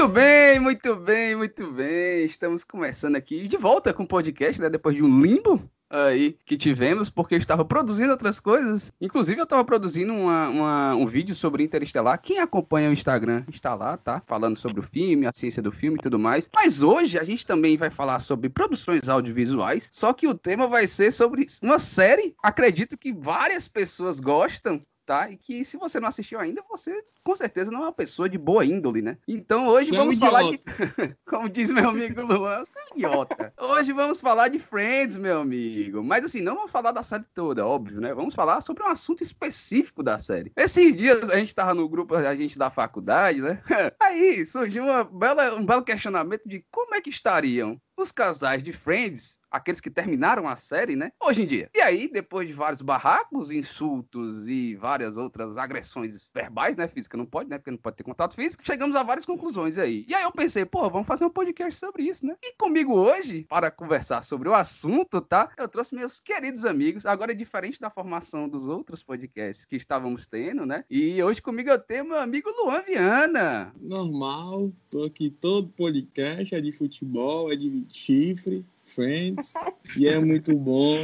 Muito bem, muito bem, muito bem. Estamos começando aqui de volta com o podcast, né? Depois de um limbo aí que tivemos, porque eu estava produzindo outras coisas. Inclusive, eu estava produzindo uma, uma, um vídeo sobre Interestelar. Quem acompanha o Instagram está lá, tá? Falando sobre o filme, a ciência do filme e tudo mais. Mas hoje a gente também vai falar sobre produções audiovisuais. Só que o tema vai ser sobre uma série. Acredito que várias pessoas gostam tá? E que se você não assistiu ainda, você com certeza não é uma pessoa de boa índole, né? Então hoje Você é vamos um falar de. Como diz meu amigo Luan, você é um idiota. Hoje vamos falar de Friends, meu amigo. Mas assim, não vamos falar da série toda, óbvio, né? Vamos falar sobre um assunto específico da série. Esses dias a gente tava no grupo, a gente da faculdade, né? Aí surgiu uma bela, um belo questionamento de como é que estariam os casais de Friends, aqueles que terminaram a série, né? Hoje em dia. E aí, depois de vários barracos, insultos e várias outras agressões verbais, né? Física não pode, né? Porque não pode ter contato físico, chegamos a várias conclusões aí. E aí eu pensei, pô, vamos fazer um podcast sobre isso, né? E comigo hoje, para conversar sobre o assunto, tá? Eu trouxe meus queridos amigos. Agora é diferente da formação dos outros podcasts que estávamos tendo, né? E hoje comigo eu tenho meu amigo Luan Viana. Normal, tô aqui todo podcast, é de futebol, é de chifre, Friends, e é muito bom,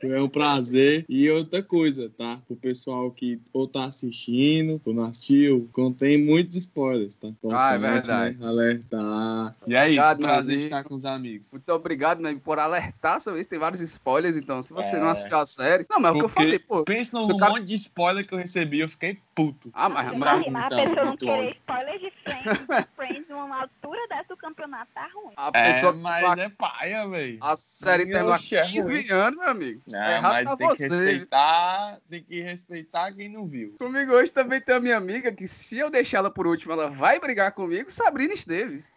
é um prazer. E outra coisa, tá? Pro pessoal que ou tá assistindo, ou não assistiu, contém muitos spoilers, tá? Ah, é Importante, verdade. né? Alertar. E é isso, Obrigado, prazer meu de estar com os amigos. Muito obrigado, né, por alertar sobre isso. Tem vários spoilers, então, se você É. não assistiu a série. Não, mas é o que eu Porque- falei, pô. Pensa cara- monte de spoiler que eu recebi, eu fiquei puto. Ah, mas, Mas, mas, imagina, a Então, pessoa não querer spoiler de Friends, Friends numa altura dessa do campeonato tá ruim. a É, pessoa mas é paia, velho. A série oxe, é 15 anos, meu amigo. Não, É mas tá tem que você. respeitar, tem que respeitar quem não viu. Comigo hoje também tem a minha amiga, que se eu deixar ela por último, ela vai brigar comigo, Sabrina Esteves.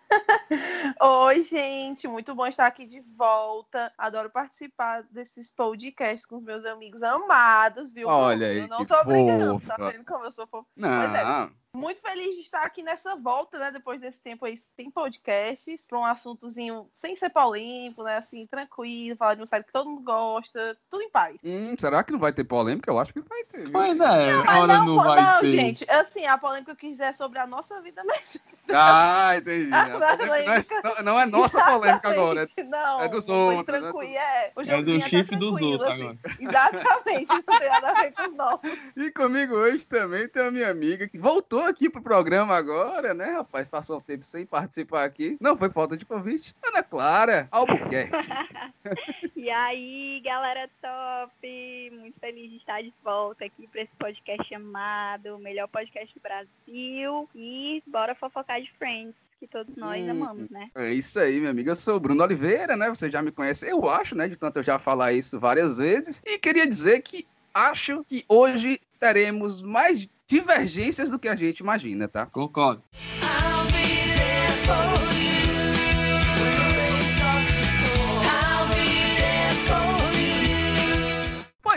Oi, gente, muito bom estar aqui de volta. Adoro participar desses podcasts com os meus amigos amados, viu? Olha aí, Eu não tô brigando, tá fofa. vendo como eu sou fofa? Não, é. Muito feliz de estar aqui nessa volta, né? Depois desse tempo aí sem podcasts, para um assuntozinho sem ser polêmico, né? Assim, tranquilo, falar de uma série que todo mundo gosta, tudo em paz. Hum, será que não vai ter polêmica? Eu acho que vai ter. viu? Pois é, Mas olha, não, vai não, ter. gente, assim, a polêmica que eu quis dizer é sobre a nossa vida mesmo. Ah, entendi. A A polêmica não, é, não é nossa polêmica agora. Exatamente, Não, é dos outros, né? Tranquilo, é. É do tá chifre dos outros assim. agora. Exatamente, não tem nada a ver com os nossos. E comigo hoje também tem a minha amiga que voltou aqui pro programa agora, né, rapaz? Passou um tempo sem participar aqui. Não foi falta de convite. Ana Clara Albuquerque. E aí, galera top! Muito feliz de estar de volta aqui para esse podcast chamado o melhor podcast do Brasil. E bora fofocar de Friends, que todos nós Hum. amamos, né? É isso aí, minha amiga. Eu sou o Bruno Oliveira, né? Você já me conhece, eu acho, né? De tanto eu já falar isso várias vezes. E queria dizer que acho que hoje teremos mais divergências do que a gente imagina, tá? Concordo.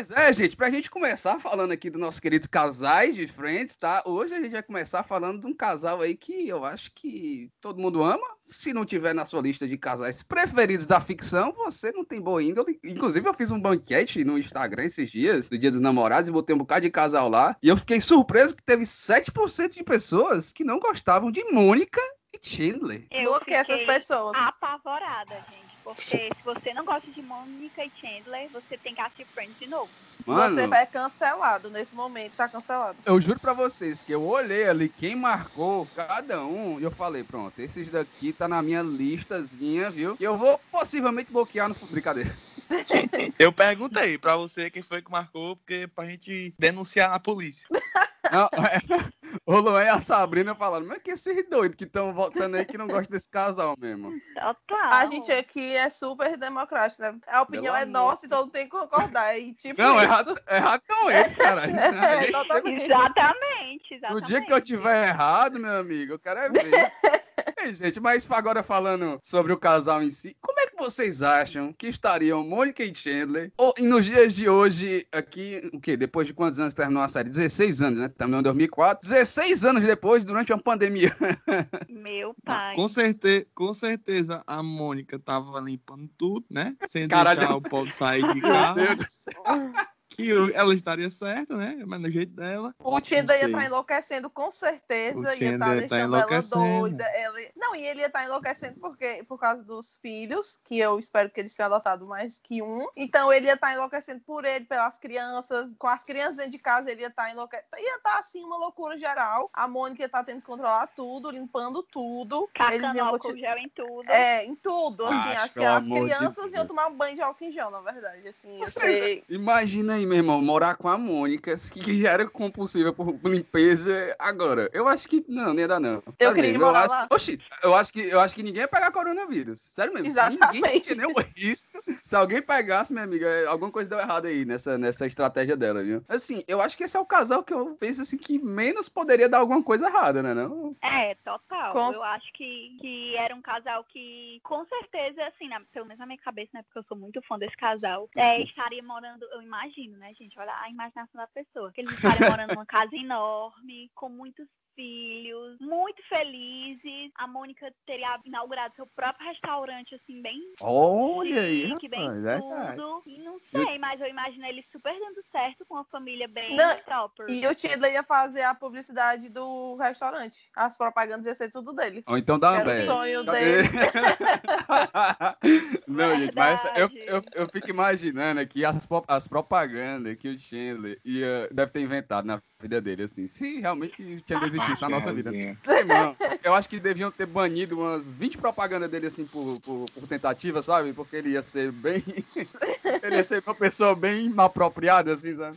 Pois é, gente, pra gente começar falando aqui dos nossos queridos casais de Friends, tá? Hoje a gente vai começar falando de um casal aí que eu acho que todo mundo ama. Se não tiver na sua lista de casais preferidos da ficção, você não tem boa índole. Inclusive, eu fiz um banquete no Instagram esses dias, no Dia dos Namorados, e botei um bocado de casal lá. E eu fiquei surpreso que teve 7% de pessoas que não gostavam de Mônica e Chandler. Eu Bloqueei essas pessoas. apavorada, gente. Porque se você não gosta de Mônica e Chandler, você tem que assistir Friends de novo. Mano, Você vai cancelado nesse momento, tá cancelado. Eu juro pra vocês que eu olhei ali quem marcou cada um e eu falei, pronto, esses daqui tá na minha listazinha, viu? Que eu vou possivelmente bloquear no... Brincadeira. Eu perguntei pra você quem foi que marcou, porque pra gente denunciar a polícia. Não, é, o Luan e a Sabrina falaram, mas que esses doidos que estão votando aí que não gostam desse casal mesmo. Total. A gente aqui é super democrático, né? A opinião Pelo é amor. nossa, então não tem que concordar. E, tipo, Não, isso. errado, errado não eles, cara. É. Exatamente, exatamente. No dia que eu tiver errado, meu amigo, eu quero é ver. Ei, gente, mas agora falando sobre o casal em si, como é que vocês acham que estariam Mônica e Chandler? Ou, e nos dias de hoje, aqui, o quê? Depois de quantos anos terminou a série? 16 anos, né? Terminou em 2004. 16 anos depois, durante uma pandemia. Meu pai. Com certeza, com certeza a Mônica tava limpando tudo, né? Sem Caralho. deixar o povo sair de Meu casa. Deus do céu. que ela estaria certa, né? Mas no jeito dela. O Tinder ia estar enlouquecendo com certeza, O ia Tinder estar tá deixando ela enlouquecendo. doida. Ela... Não, e ele ia estar enlouquecendo porque, por causa dos filhos, que eu espero que eles tenham adotado mais que um. Então ele ia estar enlouquecendo por ele, pelas crianças, com as crianças dentro de casa, ele ia estar enlouquecendo. Ia estar assim uma loucura geral. A Mônica ia estar tendo que controlar tudo, limpando tudo. eles Tacando iam álcool gel em tudo. É, em tudo, assim, Acho, acho, que as de crianças Deus. iam tomar um banho de álcool em gel, na verdade, assim, eu Ou sei. Imagina aí, meu irmão, morar com a Mônica, que já era compulsiva por limpeza. Agora, eu acho que não, nem ia dar não. Eu Sério queria mesmo, morar acho, lá. Oxi, eu acho que eu acho que ninguém ia pegar coronavírus. Sério mesmo. Ninguém Exatamente. tinha nenhum risco. Se alguém pegasse, minha amiga, alguma coisa deu errado aí nessa, nessa estratégia dela, viu? Assim, eu acho que esse é o casal que eu penso assim que menos poderia dar alguma coisa errada, né? Não? É, total. Com- Eu acho que, que era um casal que, com certeza, assim, na- pelo menos na minha cabeça, né? Porque eu sou muito fã desse casal, é, estaria morando, eu imagino, né, gente? Olha a imaginação da pessoa. Que eles estariam morando numa casa enorme, com muitos filhos, muito felizes. A Mônica teria inaugurado seu próprio restaurante, assim, bem Olha aí, chique, bem rapaz, verdade. tudo. E não sei, mas eu imagino eles super dando certo com uma família bem Não, proper. E o Tinder ia fazer a publicidade do restaurante. As propagandas iam ser tudo dele. Ou então dá uma Era o sonho dele. Não, gente, mas eu, Verdade. eu, eu fico imaginando aqui as, as propagandas que o Chandler ia, deve ter inventado na vida dele, assim. Se realmente o Chandler existisse na nossa vida. Eu acho que deviam ter banido umas 20 propagandas dele, assim, por, por, por tentativa, sabe? Porque ele ia ser bem. ele ia ser uma pessoa bem mal apropriada, assim, sabe?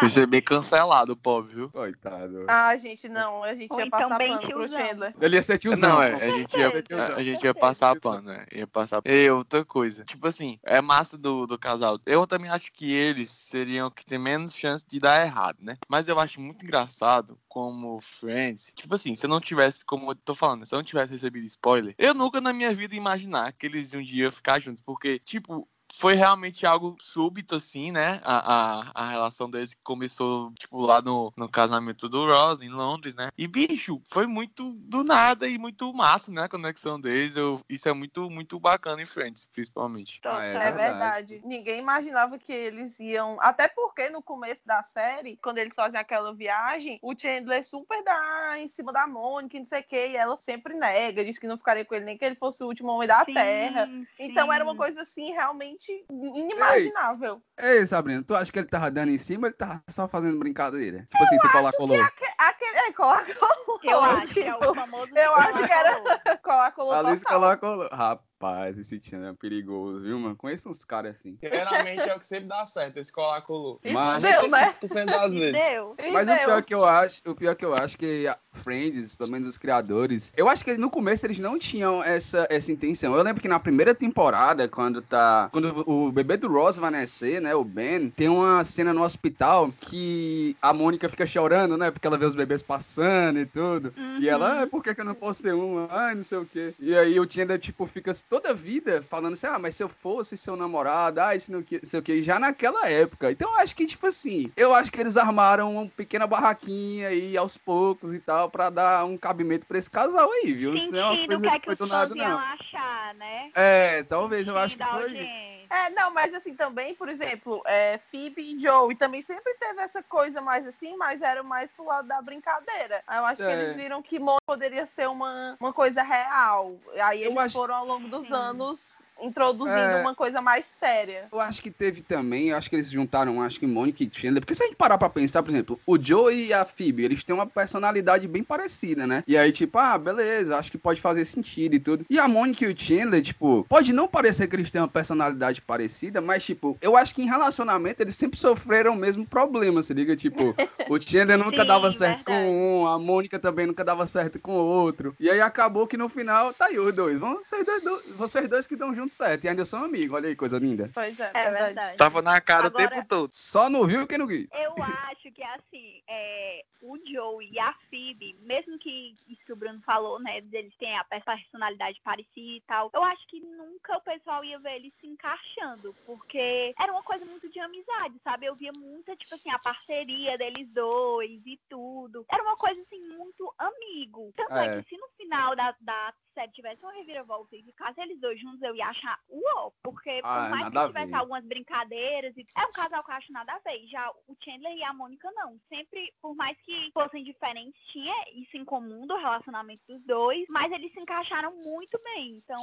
Vai ser bem cancelado, pobre, viu? Coitado. Ah, gente, não. A gente Ou ia então passar pano pro tiozão. Chandler. Ele ia ser tiozão. Não, é, a gente ia, a, a gente ia passar pano, né? Ia passar. E outra coisa, tipo assim, é massa do, do casal. Eu também acho que eles seriam que tem menos chance de dar errado, né? Mas eu acho muito engraçado como Friends. Tipo assim, se eu não tivesse, como eu tô falando, se eu não tivesse recebido spoiler, eu nunca na minha vida imaginar que eles um dia ficar juntos. Porque, tipo, foi realmente algo súbito, assim, né? A, a, a relação deles que começou, tipo, lá no, no casamento do Ross, em Londres, né? E, bicho, foi muito do nada e muito massa, né? A conexão deles. Eu, isso é muito, muito bacana em Friends, principalmente. Ah, É verdade. verdade. Ninguém imaginava que eles iam. Até porque no começo da série, quando eles fazem aquela viagem, o Chandler super dá em cima da Mônica, e não sei o quê, e ela sempre nega, diz que não ficaria com ele nem que ele fosse o último homem da Sim, Terra. Então era uma sim. coisa assim, realmente inimaginável. Ei, Sabrina, tu acha que ele tava dando em cima ou ele tava só fazendo brincadeira? Tipo assim, se colar colou. Aque- Aquele. É, colar colou. Eu acho que é o famoso. Eu acho que era-. Colar colou Alice colar colou. Rapaz, esse Tinder é perigoso, viu, mano? Conheço uns caras assim. Geralmente é o que sempre dá certo, esse colar colou. Mas- fudeu, né? 95% das vezes. Deu. Mas o deu. pior que eu acho, o pior que eu acho que a Friends, pelo menos os criadores, eu acho que no começo eles não tinham essa, essa intenção. Eu lembro que na primeira temporada, quando tá. Quando o bebê do Ross vai nascer, né? O Ben, tem uma cena no hospital que a Mônica fica chorando, né? Porque ela vê os bebês passando e tudo. E ela, ah, por que, que eu não posso ter uma? Ai, não sei o quê. E aí o Chandler, tipo, fica toda a vida falando assim, ah, mas se eu fosse seu namorado, ah, isso não que- sei o quê. Já naquela época. Então eu acho que, tipo assim, eu acho que eles armaram uma pequena barraquinha aí aos poucos e tal, pra dar um cabimento pra esse casal aí, viu? Isso não é uma coisa que é que que foi do nada, não. achar, né? É, talvez eu acho que foi isso. É, não, mas assim, também, por exemplo, é, Phoebe e Joey também sempre teve essa coisa mais assim, mas era mais pro lado da brincadeira. Eu acho que É. eles viram que Mon poderia ser uma, uma coisa real. Aí eles acho- foram ao longo dos anos introduzindo É. uma coisa mais séria. Eu acho que teve também, eu acho que eles juntaram, acho que Mônica e Chandler, porque se a gente parar pra pensar, por exemplo, o Joe e a Phoebe, eles têm uma personalidade bem parecida, né? E aí, tipo, ah, beleza, acho que pode fazer sentido e tudo. E a Mônica e o Chandler, tipo, pode não parecer que eles têm uma personalidade parecida, mas, tipo, eu acho que em relacionamento eles sempre sofreram o mesmo problema, se liga? Tipo, o Chandler nunca Sim, dava certo verdade. com um, a Mônica também nunca dava certo com o outro. E aí acabou que no final, tá aí os dois. Vão dois, dois- vocês dois que estão juntos certo, e ainda são amigos, olha aí, coisa linda. Pois é, É verdade. verdade. Tava na cara Agora- o tempo todo. Só não viu quem não quis. Eu acho que assim, é, o Joe e a Phoebe, mesmo que isso que o Bruno falou, né, eles têm a personalidade parecida e tal, eu acho que nunca o pessoal ia ver eles se encaixando, porque era uma coisa muito de amizade, sabe? Eu via muita, tipo assim, a parceria deles dois e tudo. Era uma coisa, assim, muito amigo. Tanto é, É. que se no final da, da série tivesse uma reviravolta e ficasse eles dois juntos, eu ia achar uó, porque Ah, por mais que tivesse algumas brincadeiras, e é um casal que eu acho nada a ver. Já o Chandler e a Mônica não. Sempre, por mais que fossem diferentes, tinha isso em comum do relacionamento dos dois, mas eles se encaixaram muito bem. Então,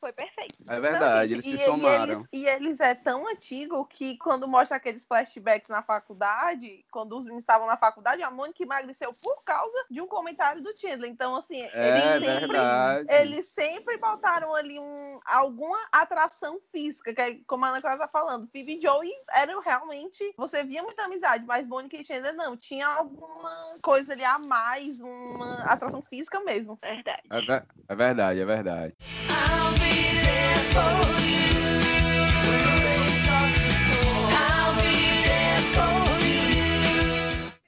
foi perfeito. É verdade, gente, eles se e, somaram. E eles, e eles é tão antigo que quando mostra aqueles flashbacks na faculdade, quando os meninos estavam na faculdade, a Mônica emagreceu por causa de um comentário do Chandler. Então, assim, É eles sempre verdade. eles sempre botaram ali um, alguma atração física, que é como a Ana Clara tá falando. Phoebe e Joey eram realmente. Você via muita amizade, mas Mônica e Chandler não. Tinha alguma coisa ali a mais, uma atração física mesmo. Verdade. É, ver- é verdade, é verdade. I'll be there for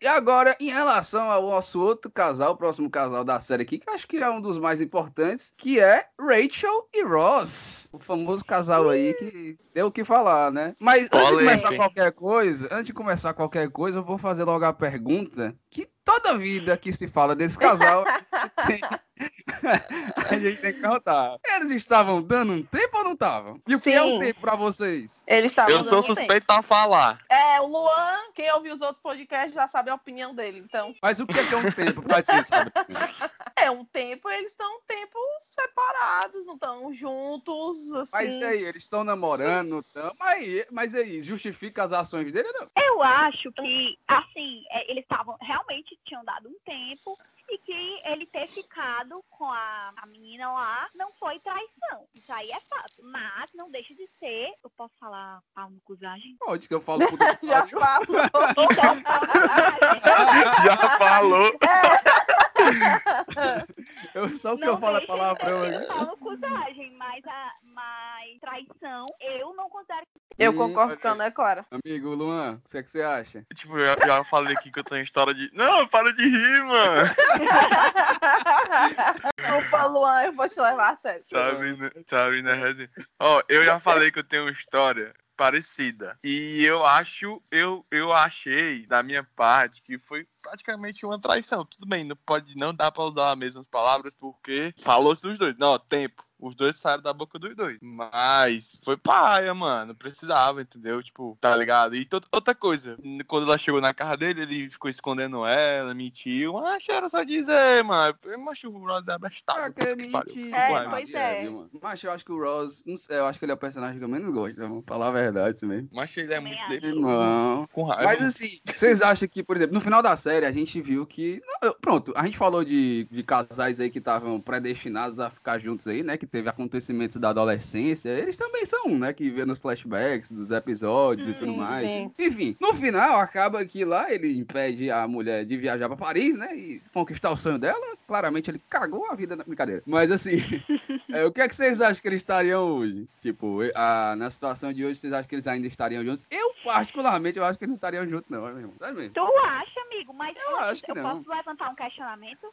E agora, em relação ao nosso outro casal, o próximo casal da série aqui, que eu acho que é um dos mais importantes, que é Rachel e Ross. O famoso casal aí que deu o que falar, né? Mas antes de começar qualquer coisa, antes de começar qualquer coisa, eu vou fazer logo a pergunta que toda vida que se fala desse casal, a gente tem, a gente tem que perguntar. Eles estavam dando um tempo ou não estavam? E o que é um Sim. tempo pra vocês? Eles estavam Eu sou tempo. suspeito a falar. É, o Luan, quem ouviu os outros podcasts já sabe a opinião dele. Então, Mas o que é que é um tempo pra vocês, sabe? é um tempo, eles estão um tempo separados, não estão juntos, assim. Mas e aí, eles estão namorando, não tão? Mas, aí- mas aí, justifica as ações dele ou não? Eu acho que, assim, é, eles estavam realmente tinham dado um tempo e que ele ter ficado com a, a menina lá não foi traição. Isso aí é fato. Mas não deixa de ser. Eu posso falar pau no cuzagem? Pode que eu falo Já falou. Então. Já falou. Eu, só o que Não eu falo é palavrão aqui. pau no cuzagem, mas, a, mas traição eu não considero. Eu Hum, concordo ok. com a Ana Clara. Amigo Luan, o que, é que você acha? Tipo, eu já falei aqui que eu tenho história de. Não, para de rir, mano. Desculpa, Luan, eu vou te levar a sério. Sabe, né? Sabe, né? Ó, eu já falei que eu tenho uma história parecida. E eu acho, eu, eu achei, da minha parte, que foi praticamente uma traição. Tudo bem, não pode, não dá pra usar as mesmas palavras, porque falou-se os dois. Não, tempo. Os dois saíram da boca dos dois. Mas foi paia, mano. Precisava, entendeu? Tipo, tá ligado? E outra coisa, quando ela chegou na casa dele, ele ficou escondendo ela, mentiu. Mas era só dizer, mano. Macho, o Rosa é abestado. Ah, que pariu. mentira. É, pois é. mano? Mas eu acho que o Ross, não sei, eu acho que ele é o personagem que eu menos gosto, né? vamos falar a verdade, isso mesmo. Mas ele é Também muito deprimido, Não. com raiva. Mas assim, vocês acham que, por exemplo, no final da série a gente viu que. não, eu- pronto, a gente falou de, de casais aí que estavam predestinados a ficar juntos aí, né? Que teve acontecimentos da adolescência. Eles também são um, né? Que vê nos flashbacks dos episódios e tudo Sim, mais. sim. Enfim, no final acaba que lá ele impede a mulher de viajar pra Paris, né? E conquistar o sonho dela. Claramente ele cagou a vida na brincadeira. Mas assim, é, o que é que vocês acham que eles estariam hoje? Tipo, a- na situação de hoje, vocês acham que eles ainda estariam juntos? Eu, particularmente, eu acho que eles não estariam juntos, não, meu irmão. Tu acha, amigo? Mas Eu que eu não. posso levantar um questionamento?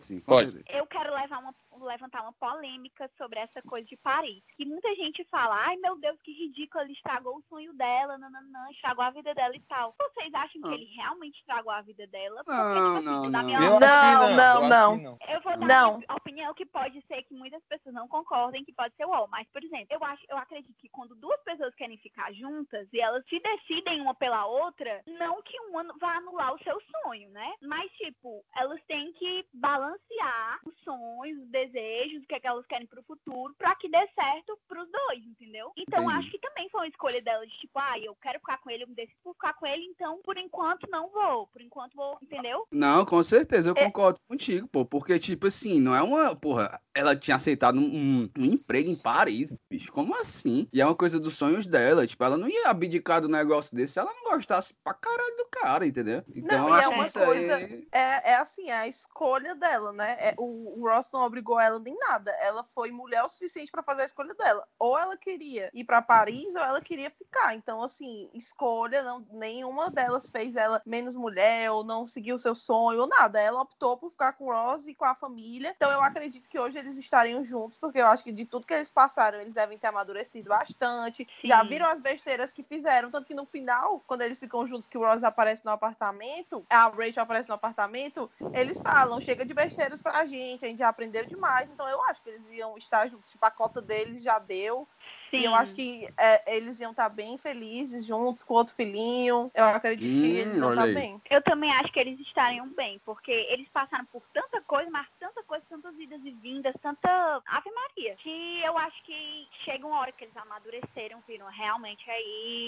Sim, Pode. eu quero levar uma, levantar uma polêmica sobre essa coisa de Paris. Que muita gente fala, ai meu Deus, que ridículo, ele estragou o sonho dela, nananã, estragou a vida dela e tal. Vocês acham que Ah. ele realmente estragou a vida dela? Porque, Não, tipo assim, não, na não. minha que Não, não, não, eu não. que eu vou dar Não. uma opinião que pode ser que muitas pessoas não concordem, que pode ser o mas, por exemplo, eu acho, eu acredito que quando duas pessoas querem ficar juntas e elas se decidem uma pela outra, não que uma vá anular o seu sonho, né? Mas, tipo, elas têm que balancear os sonhos, os desejos, o que, é que elas querem pro futuro, pra que dê certo pros dois, entendeu? Então, Entendi. acho que também foi uma escolha dela de, tipo, ah, eu quero ficar com ele, eu me decido por ficar com ele, então, por enquanto, não vou. Por enquanto, vou, entendeu? Não, com certeza, eu É. concordo contigo, pô. Porque, tipo assim, não é uma. Porra, ela tinha aceitado um, um- emprego em Paris, bicho. Como assim? E é uma coisa dos sonhos dela. Tipo, ela não ia abdicar do negócio desse se ela não gostaste pra caralho do cara, entendeu? Então, Não, eu e é acho uma que isso coisa- aí. É, é assim, é a escolha dela. Dela, né? É, o, o Ross não obrigou ela nem nada. Ela foi mulher o suficiente pra fazer a escolha dela. Ou ela queria ir pra Paris ou ela queria ficar. Então, assim, escolha, não, nenhuma delas fez ela menos mulher ou não seguiu o seu sonho ou nada. Ela optou por ficar com o Ross e com a família. Então, eu acredito que hoje eles estariam juntos, porque eu acho que de tudo que eles passaram, eles devem ter amadurecido bastante. Já Sim. viram as besteiras que fizeram. Tanto que no final, quando eles ficam juntos, que o Ross aparece no apartamento, a Rachel aparece no apartamento, eles falam: chega de besteiras pra gente, a gente já aprendeu demais. Então, eu acho que eles iam estar juntos. Tipo, a cota deles já deu. Sim. E eu acho que é, eles iam estar bem felizes juntos com outro filhinho. Eu acredito que Hum, eles iam olha estar aí. bem. Eu também acho que eles estariam bem, porque eles passaram por tanta coisa, mas tanta coisa, tantas idas e vindas, tanta Ave Maria, que eu acho que chega uma hora que eles amadureceram, viram, realmente é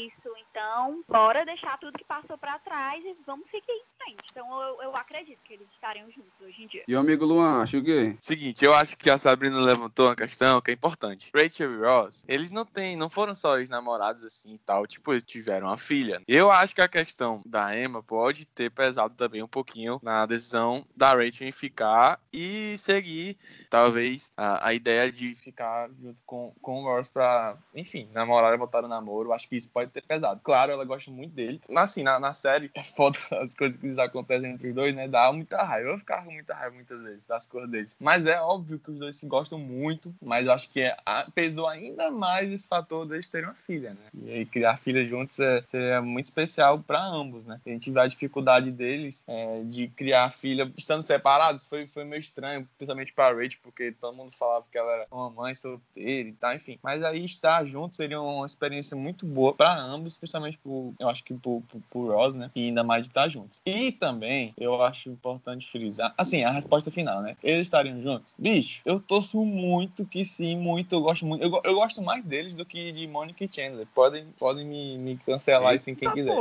isso, então bora deixar tudo que passou pra trás e vamos seguir em frente. Então eu, eu acredito que eles estariam juntos hoje em dia. E o amigo Luan, acho o quê? Seguinte, eu acho que a Sabrina levantou uma questão que é importante. Rachel e Ross, eles não têm, não foram só ex-namorados assim e tal, tipo, eles tiveram uma filha. Eu acho que a questão da Emma pode ter pesado também um pouquinho na decisão da Rachel em ficar e seguir, talvez, a, a ideia de ficar junto com, com o Ross pra, enfim, namorar e voltar no namoro. Acho que isso pode ter pesado. Claro, ela gosta muito dele. Assim, na, na série, é foda as coisas que acontecem entre os dois, né? Dá muita raiva. Eu ficava com muita raiva muitas vezes das cores deles. Mas é óbvio que os dois se gostam muito, mas eu acho que é, pesou ainda mais esse fator deles terem uma filha, né? E aí criar filha juntos é, seria muito especial para ambos, né? A gente vê a dificuldade deles é, de criar filha estando separados, foi, foi meio estranho, principalmente para Rachel, porque todo mundo falava que ela era uma mãe solteira e tal, enfim. Mas aí estar junto seria uma experiência muito boa para ambos, principalmente por, eu acho que por, por, por Ross, né? E ainda mais de estar juntos. E também, eu acho importante frisar, assim, a resposta final, né? Eles estariam juntos? Bicho, eu torço muito que sim, muito, eu gosto muito. Eu, eu gosto mais deles do que de Monica e Chandler. Podem, podem me, me cancelar assim quem quiser.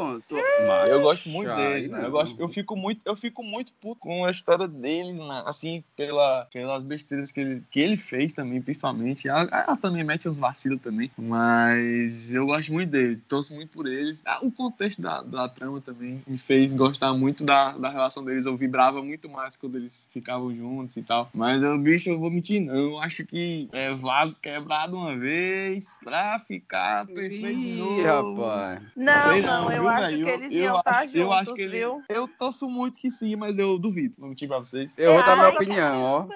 mas- Eu gosto muito deles, né? Eu, gosto, eu fico muito, eu fico muito puto com a história deles, né? assim, pela, pelas besteiras que ele, que ele fez também, principalmente. Ela, ela também mete uns vacilos também, mas eu gosto muito deles, torço muito por eles. Ah, o contexto da, da trama também me fez gostar muito da, da relação deles. Eu vibrava muito mais quando eles ficavam juntos e tal. Mas eu, bicho, eu vou mentir, não. Eu acho que é vaso quebrado uma vez pra ficar perfeito de Ih, novo. rapaz. Não, Sei não, eu viu, acho velho? que eles Eu iam estar acho- juntos, eu acho que ele- viu? Eu torço muito que sim, mas eu duvido. Vou mentir pra vocês. Eu vou dar minha opinião, ó.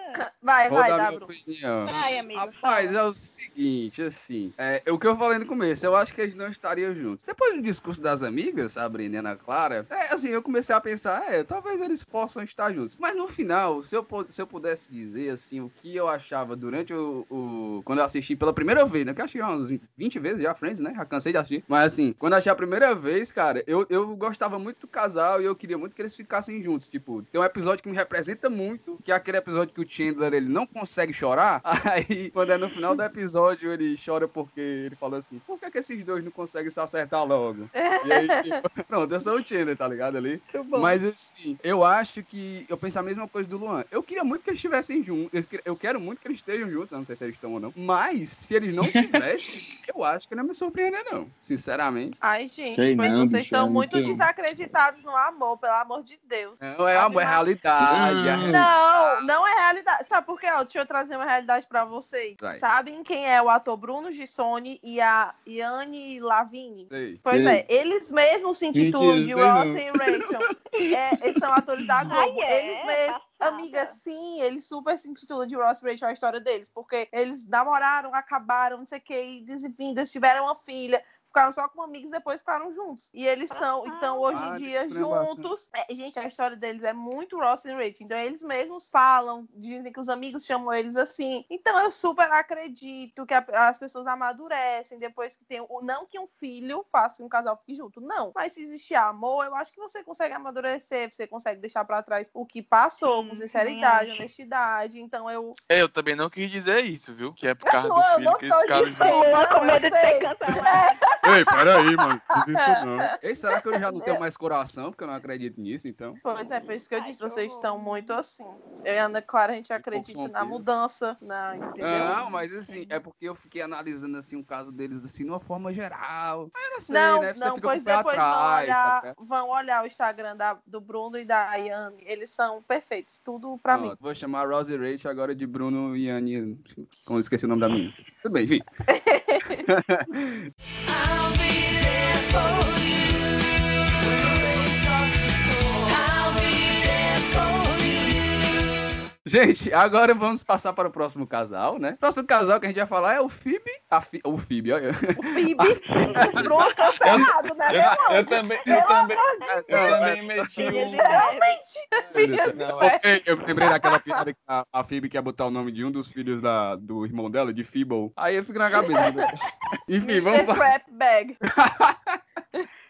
Vai, Vou vai, dar minha Dabro. opinião. Ai, amigo. Rapaz, fala. é o seguinte, assim, é, o que eu falei no começo, eu acho que eles não estariam juntos. Depois do discurso das amigas, Sabrina e Ana Clara, é, assim, eu comecei a pensar, é, talvez eles possam estar juntos. Mas no final, se eu, se eu pudesse dizer, assim, o que eu achava durante o, o- quando eu assisti pela primeira vez, né, que eu assisti umas 20 vezes já, Friends, né, já cansei de assistir. Mas assim, quando achei a primeira vez, cara, eu, eu gostava muito do casal e eu queria muito que eles ficassem juntos. Tipo, tem um episódio que me representa muito, que é aquele episódio que o Chandler, ele não consegue chorar. Aí, quando é no final do episódio, ele chora porque ele fala assim, por que, que esses dois não conseguem se acertar logo? E aí, tipo, pronto, eu sou o Chandler, tá ligado ali? Mas assim, eu acho que eu penso a mesma coisa do Luan. Eu queria muito que eles estivessem juntos. Eu quero muito que eles estejam juntos. Eu não sei se eles estão ou não. Mas se eles não eu acho que não me surpreender, não. Sinceramente. Ai, gente, Sei pois não, vocês bicho, estão é muito desacreditados no amor, pelo amor de Deus. Não é amor, é realidade. é Não. Não, é realidade. Sabe por quê? Ó, deixa eu trazer uma realidade pra vocês. Vai. Sabem quem é o ator Bruno Gissoni e a Iane Lavigne? Sei. Pois Sei. é, eles mesmos se intitulam Mentira, de Ross não. e Rachel. É, eles são atores da Globo. Ai, é? Eles mesmos. Amiga, sim, eles super se intitulam de Ross Rachel, a história deles. Porque eles namoraram, acabaram, não sei o que, idas e vindas, tiveram uma filha. Ficaram só como amigos depois ficaram juntos. E eles são, então, hoje em Ah, dia, caramba. juntos. É, gente, a história deles é muito Ross e Rachel. Então, eles mesmos falam, dizem que os amigos chamam eles assim. Então, eu super acredito que a- as pessoas amadurecem depois que tem. o- Não que um filho faça que um casal fique junto, não. Mas se existir amor, eu acho que você consegue amadurecer, você consegue deixar pra trás o que passou, Sim, com sinceridade, honestidade. Então, eu. Eu também não quis dizer isso, viu? Que é por causa Não, do eu filho não que eles tô ficaram dizendo. juntos. Lua Não, com eu medo de ser cancelada. Ei, peraí, mano. Não fiz isso não. Ei, será que eu já não tenho mais coração? Porque eu não acredito nisso, então. Pois é, por isso que eu Ai, disse, que vocês horror. estão muito assim. Eu e a Ana Clara, a gente acredita na mudança, na, entendeu? Não, mas assim, é porque eu fiquei analisando assim o caso deles assim, de uma forma geral. Eu não sei, Não, né? Você não, fica pois depois vão atrás, olhar, tá? vão olhar o Instagram da- do Bruno e da Ayane. Eles são perfeitos, tudo pra mim. Pronto, Vou chamar a Rosie Rachel agora de Bruno e Anne. Como eu esqueci o nome da minha. Tudo bem, enfim. I'll be there for you. Gente, agora vamos passar para o próximo casal, né? O próximo casal que a gente vai falar é o Phoebe. A Fi- o Phoebe, olha. O Phoebe, Bruno cancelado, né, meu Eu, eu também, eu também, eu também meti um. Ei, Eu lembrei daquela piada que a, a Phoebe quer botar o nome de um dos filhos da, do irmão dela, de Feeble. Aí eu fico na cabeça. né? Enfim, vamos Mr. Crap Bag.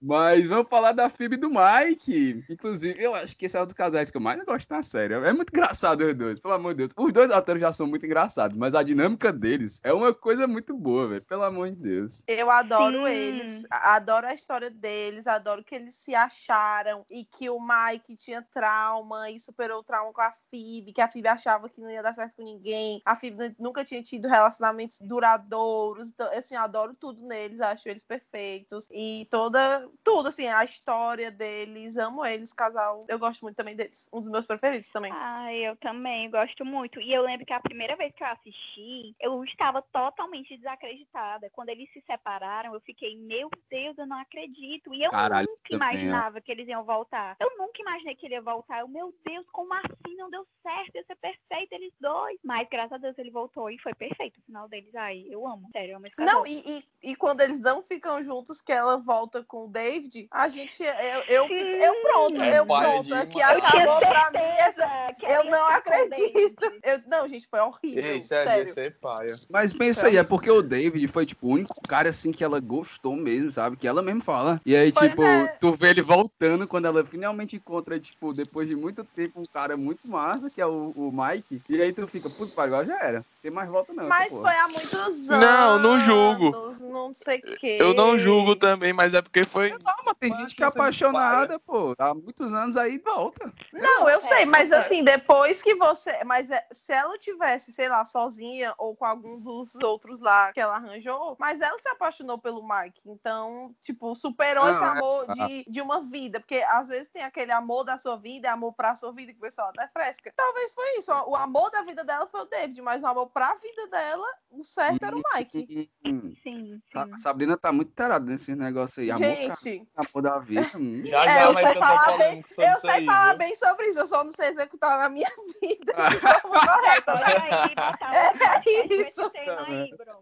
Mas vamos falar da Phoebe e do Mike. Inclusive, eu acho que esse é um dos casais que eu mais gosto na série. É muito engraçado os dois, pelo amor de Deus. Os dois atores já são muito engraçados, mas a dinâmica deles é uma coisa muito boa, velho. Pelo amor de Deus. Eu adoro Sim. eles, adoro a história deles, adoro que eles se acharam e que o Mike tinha trauma e superou o trauma com a Phoebe, que a Phoebe achava que não ia dar certo com ninguém. A Phoebe nu- nunca tinha tido relacionamentos duradouros. Então, assim, eu adoro tudo neles, acho eles perfeitos. E toda, tudo, assim, a história deles, amo eles, casal. Eu gosto muito também deles. Um dos meus preferidos também. Ai, eu também gosto muito. E eu lembro que a primeira vez que eu assisti, eu estava totalmente desacreditada. Quando eles se separaram, eu fiquei, meu Deus, eu não acredito. E eu Caralho, nunca também, ó. imaginava que eles iam voltar. Eu nunca imaginei que ele ia voltar. Eu, meu Deus, como assim? Não deu certo, ia ser perfeito eles dois. Mas graças a Deus ele voltou e foi perfeito o final deles. Ai, eu amo. Sério, eu amo esse casal. Não, e, e, e quando eles não ficam juntos, que ela volta com o David, a gente. Eu, eu, eu pronto, É eu pronto. É eu tinha acabou pra mim essa. Eu não acredito. Eu, não, gente, foi horrível. Ei, sério, ia sério. ser paia. Mas pensa aí, é porque o David foi, tipo, o único cara, assim, que ela gostou mesmo, sabe? Que ela mesmo fala. E aí, Pois tipo, é. tu vê ele voltando quando ela finalmente encontra, tipo, depois de muito tempo, um cara muito massa, que é o, o Mike. E aí tu fica, puto, pai, agora já era. Tem mais volta não. Mas foi há muitos anos. Não, não julgo. Não sei o quê. Eu não julgo também, mas é porque foi. Calma, tem Mas gente que é apaixonada, pô. Há muitos anos aí volta. Não, eu É, sei, mas acontece. assim, depois que você. Mas é, se ela tivesse, sei lá, sozinha ou com algum dos outros lá que ela arranjou, mas ela se apaixonou pelo Mike. Então, tipo, superou Não, esse é- amor de, de uma vida. Porque às vezes tem aquele amor da sua vida, amor pra sua vida, que o pessoal até fresca. Talvez foi isso. O amor da vida dela foi o David, mas o amor pra vida dela, o certo era o Mike. Hum, Sim, a sim. Sabrina tá muito tarada nesses negócios aí. Amor, cara, Gente, amor da vida. hum. Já é, já eu vai sei falar bem, eu isso sei aí, falar viu? bem sobre isso, eu só não sei executar na minha vida. É com isso.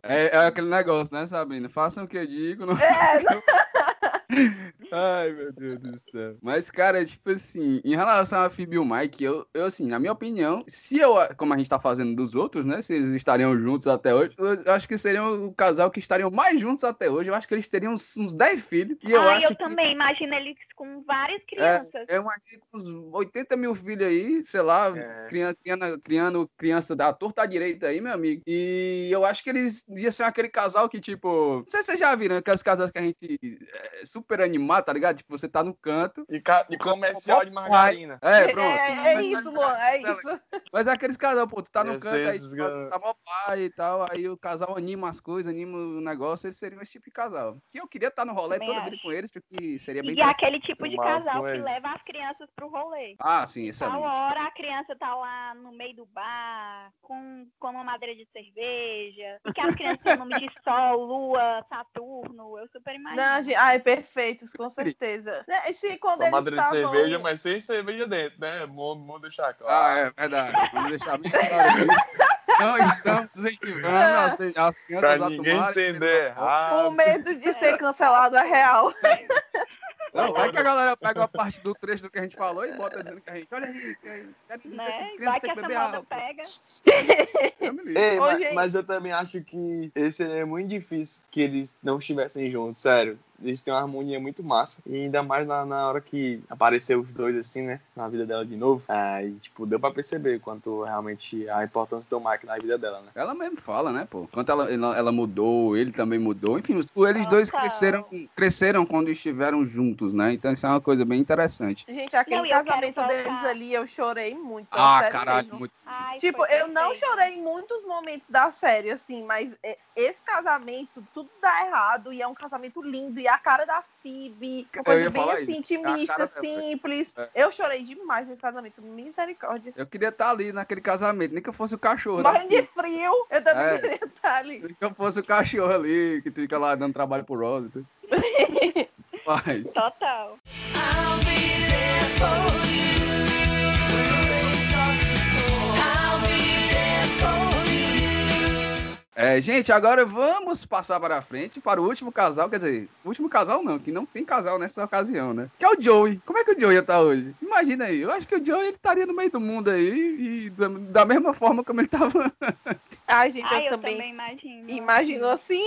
É, é aquele negócio, né, Sabrina? Façam o que eu digo. Não... É, Ai, meu Deus do céu. Mas, cara, tipo assim, em relação a Phoebe e o Mike, eu, eu, assim, na minha opinião, se eu, como a gente tá fazendo dos outros, né, se eles estariam juntos até hoje, eu, acho que seriam o casal que estariam mais juntos até hoje. Eu acho que eles teriam uns, uns 10 filhos. E eu ah, acho eu que também imagino eles com várias crianças. eu imagino com uns 80 mil filhos aí, sei lá, É. criando, criando, criando criança da torta à direita aí, meu amigo. E eu acho que eles iam ser aquele casal que, tipo. Não sei se vocês já viram, aqueles casais que a gente é super animado, tá ligado? Tipo, você tá no canto. E, ca- e comercial de margarina. É, é, pronto. é Mas- isso, Luan, é isso. Mas é aqueles casal, pô, tu tá no canto aí, tu tá mó pai e tal, aí o casal anima as coisas, anima o negócio, eles seriam esse tipo de casal. Que eu queria estar no rolê Também toda vida acho. com eles, porque seria bem E é aquele tipo de casal que ele. leva as crianças pro rolê. Ah, sim, Tal excelente. hora a criança tá lá no meio do bar, com, com uma madeira de cerveja, e que as crianças têm nome de Sol, Lua, Saturno, eu super imagino. Não, gente, ai, perfeitos, com certeza. Né, E se quando eles madeira de estavam... cerveja, mas sem cerveja dentro, né? Vamos vamos deixar Ah, claro. é verdade. Vamos deixar bem claro. Não estamos incentivando as, as crianças pra a ninguém tomarem. entender errado. O medo de ser cancelado é real. Não, vai que a galera pega a parte do trecho do que a gente falou e bota dizendo que a gente, olha aí, que, é, que Né? criança Vai que que essa beber moda água. pega. Eu me livro. Ei, Ô, mas, gente. mas eu também acho que esse seria muito difícil que eles não estivessem juntos, sério. Eles têm uma harmonia muito massa. E ainda mais na, na hora que apareceu os dois, assim, né? Na vida dela de novo. Aí, tipo, deu pra perceber quanto realmente a importância do Mike na vida dela, né? Ela mesmo fala, né, pô? Quanto ela, ela, ela mudou, ele também mudou. Enfim, os, eles dois cresceram, cresceram quando estiveram juntos, né? Então isso é uma coisa bem interessante. Gente, aquele Não, casamento deles ali, eu chorei muito. é Ah, sério caralho, mesmo. muito. Ai, Tipo, eu não chorei em muitos momentos da série, assim, mas é, esse casamento, tudo dá errado, e é um casamento lindo, e a cara da Phoebe, uma coisa bem assim, intimista, dela, simples. é. Eu chorei demais nesse casamento, misericórdia. Eu queria estar ali naquele casamento, nem que eu fosse o cachorro. da Morrendo de frio, eu também É. queria estar ali. Nem que eu fosse o cachorro ali, que fica lá dando trabalho pro Rosa. e tudo. Mas, Total. I'll be there for é, gente, agora vamos passar para frente para o último casal. Quer dizer, o último casal não, que não tem casal nessa ocasião, né? Que é o Joey. Como é que o Joey ia estar hoje? Imagina aí. Eu acho que o Joey ele estaria no meio do mundo aí e da, da mesma forma como ele estava. Ai, gente, Ai, eu eu também também imagino. imagino assim.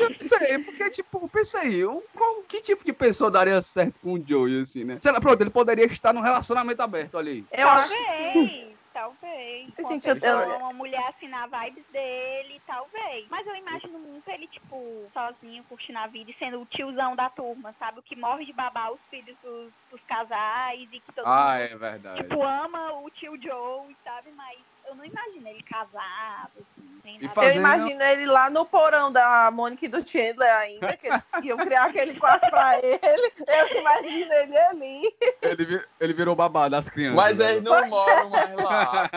Eu não sei, porque, tipo, pensa aí, o- qual, que tipo de pessoa daria certo com o Joey, assim, né? Sei lá, pronto, ele poderia estar num relacionamento aberto ali. Eu acho que Talvez, Gente, uma eu- eu- uma mulher assim na vibes dele, talvez. Mas eu imagino muito ele, tipo, sozinho, curtindo a vida e sendo o tiozão da turma, sabe? O que morre de babar os filhos dos, dos casais e que todo Ah, mundo, é verdade. tipo, ama o tio Joe, sabe? Mas eu não imagino ele casado, assim, fazendo- Eu imagino ele lá no porão da Mônica e do Chandler ainda, que eles iam criar aquele quarto pra ele. Eu imagino ele ali. Ele, ele virou babá das crianças. Mas né? eles não moram mais lá.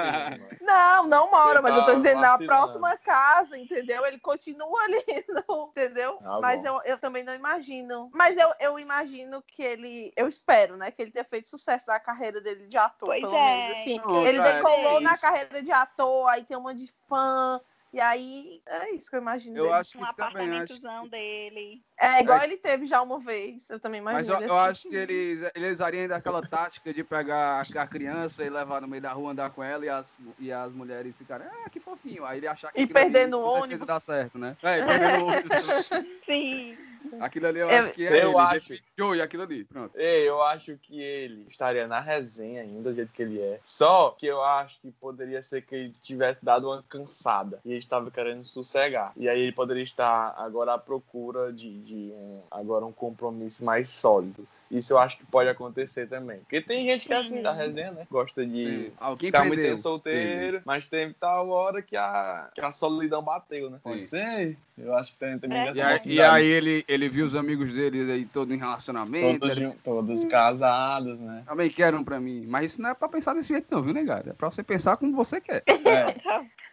Não, não mora, mas eu tô Tá dizendo na próxima casa, entendeu? Ele continua ali, entendeu? Tá mas eu, eu também não imagino. Mas eu, eu imagino que ele. Eu espero, né? Que ele tenha feito sucesso na carreira dele de ator, Pois pelo é. menos. Assim, Não, ele decolou é na carreira de ator, aí tem um monte de fã. E aí, é isso que eu imagino. Eu dele. acho Um que também acho. apartamentozão dele. É igual É. ele teve já uma vez. Eu também imagino. Mas eu, eu assim. acho que eles, eles usariam daquela tática de pegar a, criança e levar no meio da rua, andar com ela e as, e as mulheres ficarem, ah, que fofinho. Aí ele achar que E aquilo ali perdendo o ônibus. dá certo, né? É, e perdendo o ônibus. Sim. Aquilo ali eu, Eu- acho que é Eu ele. acho-. Joey, aquilo ali, pronto. Ei, eu acho que ele estaria na resenha ainda, do jeito que ele é. Só que eu acho que poderia ser que ele tivesse dado uma cansada e ele estava querendo sossegar. E aí ele poderia estar agora à procura de, de um, agora um compromisso mais sólido. Isso eu acho que pode acontecer também. Porque tem gente que é assim Sim. da resenha, né? Gosta de Sim. Alguém ficar muito tempo solteiro, mas teve tal hora que a, que a solidão bateu, né? Pode ser. Eu acho que tem também É. essa E aí, e ele, ele viu os amigos deles aí todos em relacionamento. Todos, jun- todos casados, né? Também querem pra mim. Mas isso não é pra pensar desse jeito, não, viu, negado? É pra você pensar como você quer. É.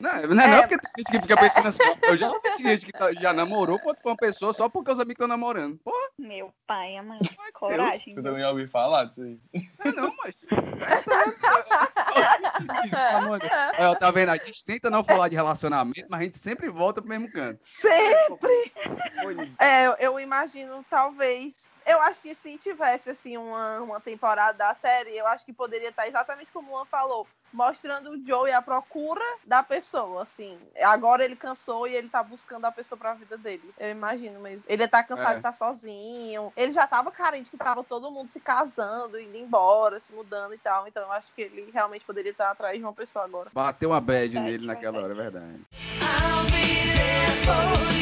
Não, não é, não É. porque tem gente que fica pensando assim. Eu já vi gente que tá- já namorou com outra pessoa só porque os amigos estão namorando. Porra, Meu pai, é mãe. Eu também ouvi falar disso aí. não, não, mas. É sério. Tá vendo? A gente tenta não falar de relacionamento, mas a gente sempre volta pro mesmo canto. Sempre. É, eu- eu imagino, talvez. Eu acho que se tivesse assim uma, uma temporada da série, eu acho que poderia estar exatamente como o Luan falou, mostrando o Joey à procura da pessoa, assim. Agora ele cansou e ele tá buscando a pessoa pra vida dele. Eu imagino mesmo. Ele tá cansado É. de estar sozinho. Ele já tava carente que tava todo mundo se casando, indo embora, se mudando e tal. Então eu acho que ele realmente poderia estar atrás de uma pessoa agora. Bateu uma bad nele naquela hora, é verdade. I'll be there for you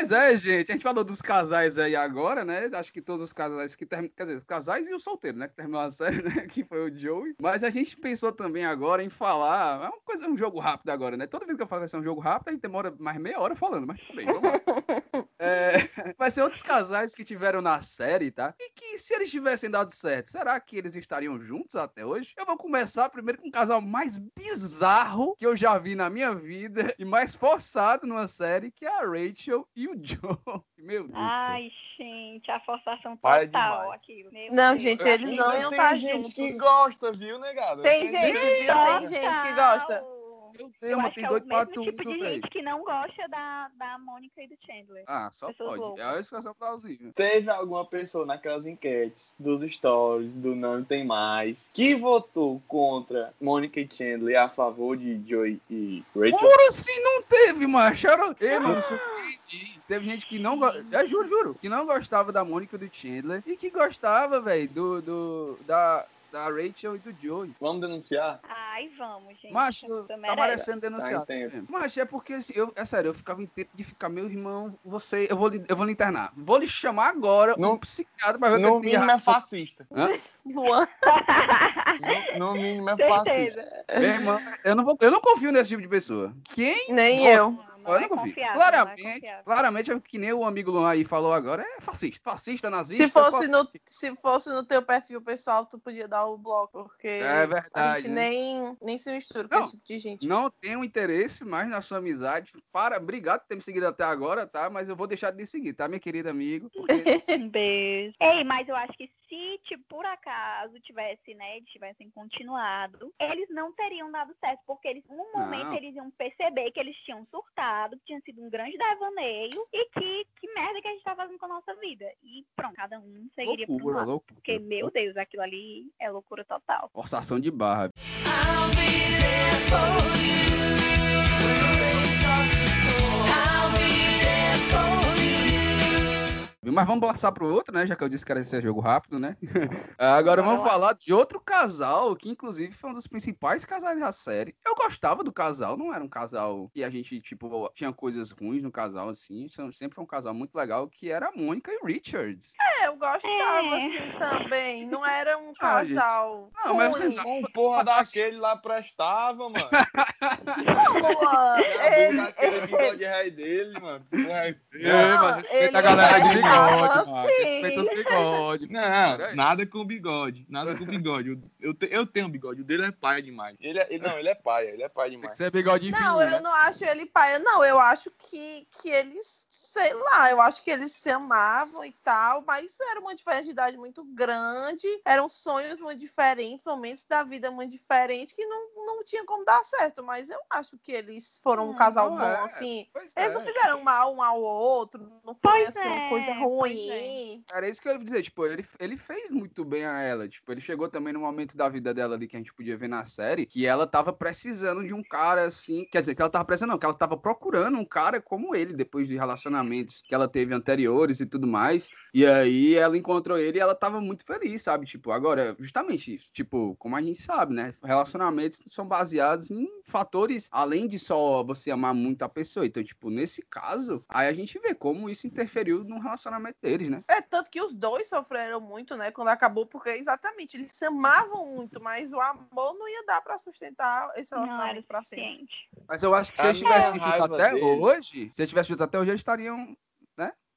Pois é, gente. A gente falou dos casais aí agora, né? Acho que todos os casais que terminam. Quer dizer, os casais e o solteiro, né? Que terminou a série, né? Que foi o Joey. Mas a gente pensou também agora em falar. É uma coisa, um jogo rápido agora, né? Toda vez que eu vai ser um jogo rápido, a gente demora mais meia hora falando, mas tudo bem, vamos lá. É, vai ser outros casais que tiveram na série, tá? E que se eles tivessem dado certo, será que eles estariam juntos até hoje? Eu vou começar primeiro com o casal mais bizarro que eu já vi na minha vida e mais forçado numa série, que é a Rachel e o Joe. Meu Deus. Ai, gente, a forçação total aquilo. Meu Não, Deus. gente, eles não iam tem estar gente que juntos. gosta, viu, negado? Tem gente, viu? Tem gente que gosta. Meu Eu Deus, mas tem é doido o pra mesmo tudo, tipo de gente que não gosta da, da Mônica e do Chandler. Ah, só Pessoas pode. loucas. É uma explicação plausível. Teve alguma pessoa naquelas enquetes dos stories do Não Tem Mais que votou contra Mônica e Chandler a favor de Joey e Rachel? Por assim não teve, macho. Era... Mano, me surpreendi. Teve gente que não go... Eu juro, juro, que não gostava da Mônica e do Chandler e que gostava, velho, do, do, da, da Rachel e do Joey. Vamos denunciar? Ai, vamos, gente. Macho, tá parecendo denunciado. Tá. Macho, é porque, assim, eu, é sério, eu ficava em tempo de ficar, meu irmão, você, eu vou, lhe- eu vou lhe internar. Vou lhe chamar agora No- um psiquiatra pra ver o que No eu tenho mínimo é fascista. Luan, No, no mínimo é Certeza. fascista. Meu irmão, eu não, vou, eu não confio nesse tipo de pessoa. Quem? nem eu. Não, eu é confio. confiável, não é Claramente, claramente, é o que nem o amigo Luan aí falou agora, é fascista. Fascista, nazista. Se fosse, no, se fosse no teu perfil pessoal, tu podia dar o bloco, porque É a verdade, gente né? nem, nem se mistura com Não. esse tipo de gente. Não tenho interesse mais na sua amizade. Para, obrigado por ter me seguido até agora, tá? Mas eu vou deixar de seguir, tá, meu querido amigo? Porque Um beijo. Ei, mas eu acho que se, tipo, por acaso tivesse, né, eles tivessem continuado, eles não teriam dado certo, porque eles, num momento, Não. eles iam perceber que eles tinham surtado, que tinha sido um grande devaneio e que, que merda que a gente tá fazendo com a nossa vida. E pronto, cada um seguiria por um loucura, lado. loucura. Porque, meu Deus, aquilo ali é loucura total. Forçação de barra. I'll be there for you Mas vamos passar pro outro, né? Já que eu disse que era esse jogo rápido, né? Agora Bora vamos falar de outro casal, que inclusive foi um dos principais casais da série. Eu gostava do casal, não era um casal que a gente, tipo, tinha coisas ruins no casal, assim. Sempre foi um casal muito legal, que era a Mônica e Richards. É, eu gostava É. assim também. Não era um Ah, casal. Não, mas ruim. você- Um porra daquele lá prestava, mano. Não, Luan, ele, Aquele ele, bigode rei dele, mano. Porra, Ei, mas respeita ele a galera de bigode, mano. sim. Respeita os bigodes. Não, Peraí. nada com bigode. Nada com bigode. Eu, eu, te- eu tenho bigode, o dele é pai demais. Ele, é- ele- não, ele é pai, ele é pai Tem que demais. ser bigode Não, fininho, eu né? não acho ele pai. Não, eu acho que, que eles, sei lá, eu acho que eles se amavam e tal, mas era uma diferença de idade muito grande, eram sonhos muito diferentes, momentos da vida muito diferentes, que não, não tinha como dar certo. Mas eu acho que eles foram um Hum, casal não bom, é. assim. Pois Eles é. não fizeram mal um ao outro, não foi Pois assim uma coisa é, ruim. Era isso que eu ia dizer, tipo, ele, ele fez muito bem a ela, tipo, ele chegou também no momento da vida dela ali que a gente podia ver na série, que ela tava precisando de um cara assim, quer dizer, que ela tava precisando não, que ela tava procurando um cara como ele, depois de relacionamentos que ela teve anteriores e tudo mais, e aí ela encontrou ele e ela tava muito feliz, sabe, tipo, agora, justamente isso, tipo, como a gente sabe, né, relacionamentos são baseados em fatores, além de só você amar muito a pessoa, então, tipo, nesse caso, aí a gente vê como isso interferiu no relacionamento deles, né? É tanto que os dois sofreram muito, né, quando acabou, porque exatamente eles se amavam muito, mas o amor não ia dar pra sustentar esse relacionamento pra sempre. Mas eu acho que se eles tivessem junto raiva até dele- hoje, se eles tivessem junto até hoje, eles estariam?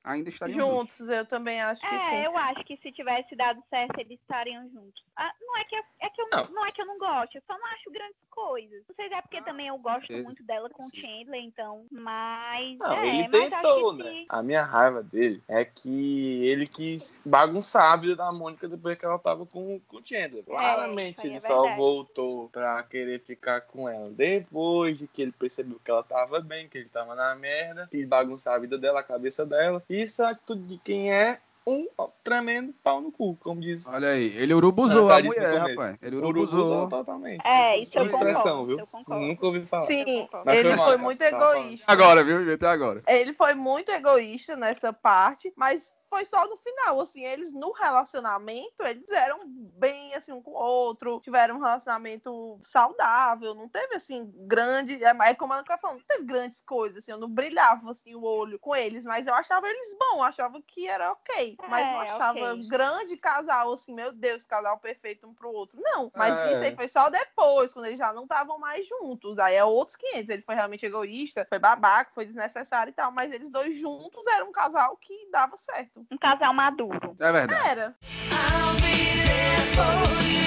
Ainda estariam juntos. Juntos, eu também acho que É, sim. eu acho que se tivesse dado certo, eles estariam juntos. Ah, não é que, eu- é que eu não. Não. é que eu não gosto, eu só não acho grandes coisas. Não sei se é porque também eu gosto certeza. muito dela com o Sim. Chandler, então. Mas. Não, é, ele mas tentou, né? se- A minha raiva dele é que ele quis bagunçar a vida da Mônica depois que ela tava com, com o Chandler. Claramente isso aí ele é só voltou pra querer ficar com ela depois de que ele percebeu que ela tava bem, que ele tava na merda, quis bagunçar a vida dela, a cabeça dela. Isso é atitude de quem é um tremendo pau no cu, como diz. Olha aí, ele urubuzou tá a mulher, rapaz. Ele Urubuzou urubuzou. totalmente. É, isso eu expressão, concordo. viu? Eu concordo. Nunca ouvi falar. Sim. Mas ele foi mal, foi cara. muito falando. egoísta. Agora, viu? Até agora. Ele foi muito egoísta nessa parte, mas foi só no final, assim, eles no relacionamento, eles eram bem assim um com o outro, tiveram um relacionamento saudável, não teve assim grande, é é como a Ana tá falando, não teve grandes coisas, assim, eu não brilhava assim o olho com eles, mas eu achava eles bons, eu achava que era ok, mas não É, achava ok. grande casal, assim, meu Deus, casal perfeito um pro outro, não, mas É. isso aí foi só depois, quando eles já não estavam mais juntos, aí é outros 500, ele foi realmente egoísta, foi babaca, foi desnecessário e tal, mas eles dois juntos eram um casal que dava certo. Um casal maduro. É verdade. Era. I'll be there for you.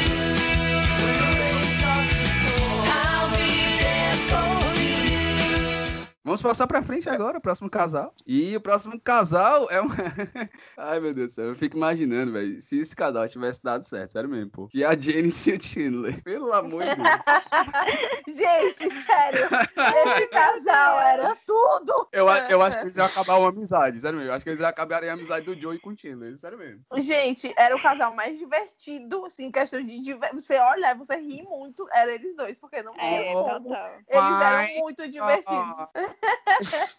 Vamos passar pra frente agora, o próximo casal. E o próximo casal é um. Ai, meu Deus do céu, eu fico imaginando, velho, se esse casal tivesse dado certo, sério mesmo, pô. Que é a Janice e o Chandler. Pelo amor de Deus. Gente, sério, esse casal era tudo. Eu, eu acho que eles iam acabar uma amizade, sério mesmo. Eu acho que eles iam acabar a amizade do Joey com o Chandler, sério mesmo. Gente, era o casal mais divertido, assim, em questão de diver- você olha, você ri muito, era eles dois, porque não tinha É, como. Eles Ai, eram muito divertidos. Ah.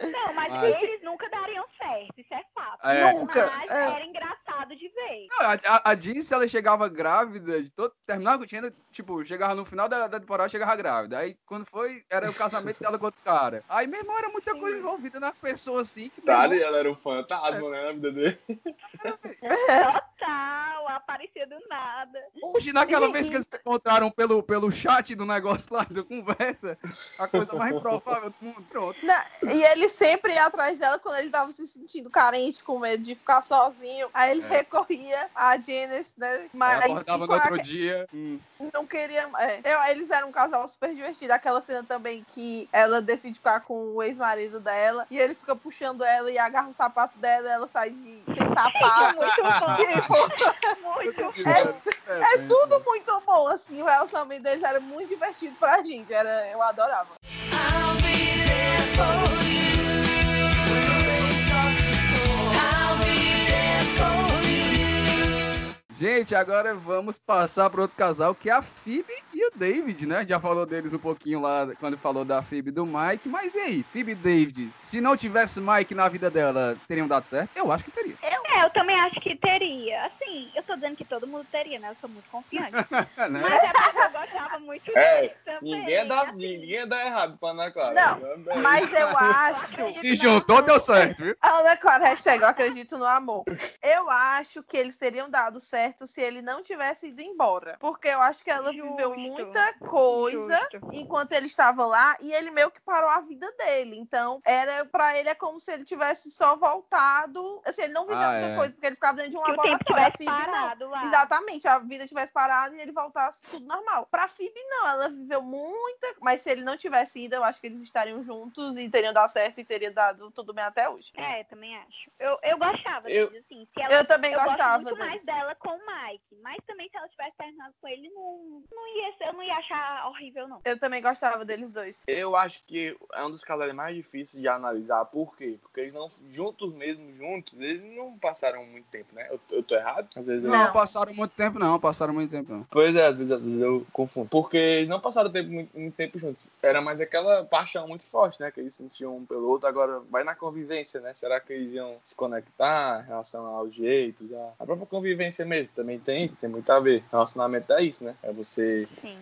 Não, mas Mas- eles nunca dariam certo, isso é fato. É. Nunca. Mas É. era engraçado de ver. Não, a, a, a Jean, se ela chegava grávida, de todo, terminava com o Chandler, tipo, chegava no final da, da temporada, chegava grávida. Aí, quando foi, era o casamento dela com outro cara. Aí, meu irmão, era muita coisa envolvida na pessoa, assim, que, Tá, irmão, ela era um fantasma, né, na vida dele. Total, aparecia do nada. Oxe, naquela vez que eles se encontraram pelo, pelo chat do negócio lá, da conversa, a coisa mais improvável do mundo, pronto. Não, e ele sempre ia atrás dela quando ele tava se sentindo carente, com medo de ficar sozinho. Aí ele É. recorria a Janice, né? Mas acordava e no com a- outro dia. hum, não queria. é. Eu- eles eram um casal super divertido. Aquela cena também que ela decide ficar com o ex-marido dela e ele fica puxando ela e agarra o sapato dela e ela sai de, sem sapato. Muito bom. tipo, Muito é, é tudo muito bom, assim. O relacionamento deles era muito divertido pra gente. Era, eu adorava. Gente, agora vamos passar para outro casal, que é a Phoebe e o David, né? Já falou deles um pouquinho lá quando falou da Phoebe e do Mike. Mas e aí, Phoebe e David? Se não tivesse Mike na vida dela, teriam dado certo? Eu acho que teria. É, eu também acho que teria. Assim, eu tô dizendo que todo mundo teria, né? Eu sou muito confiante. né? Mas é porque eu gostava muito É, dele também. Ninguém dá, assim. ninguém dá errado pra Ana Clara. Não. Mas eu acho. Se juntou, deu certo, viu? Ana Clara, hashtag, eu acredito no amor. Eu acho que eles teriam dado certo se ele não tivesse ido embora. Porque eu acho que ela viveu Justo. muita coisa Justo. enquanto ele estava lá e ele meio que parou a vida dele. Então, era para ele é como se ele tivesse só voltado. Assim, ele não viveu Ah, muita é. coisa, porque ele ficava dentro de um Que o tempo laboratório. A tivesse Phoebe não. parado lá. Exatamente, a vida tivesse parado e ele voltasse tudo normal. Pra Phoebe, não, ela viveu muita. Mas se ele não tivesse ido, eu acho que eles estariam juntos e teriam dado certo e teria dado tudo bem até hoje. É, também acho. Eu, eu gostava Eu- deles, assim. Se ela, Eu também eu gostava gosto muito mais dela com o Mike. Mas também se ela tivesse terminado com ele, não, não ia ser, eu não ia achar horrível, não. Eu também gostava deles dois. Eu acho que é um dos casais mais difíceis de analisar. Por quê? Porque eles não, juntos mesmo, juntos, eles não passaram muito tempo, né? Eu, eu tô errado? Às vezes eu... Não, Não. passaram muito tempo, não. Passaram muito tempo, não. Pois é, às vezes, às vezes eu confundo. Porque eles não passaram tempo, muito, muito tempo juntos. Era mais aquela paixão muito forte, né? Que eles sentiam um pelo outro. Agora, vai na convivência, né? Será que eles iam se conectar em relação aos jeitos? A própria convivência mesmo. Também tem isso, tem muito a ver. Relacionamento é isso, né? É você Sim.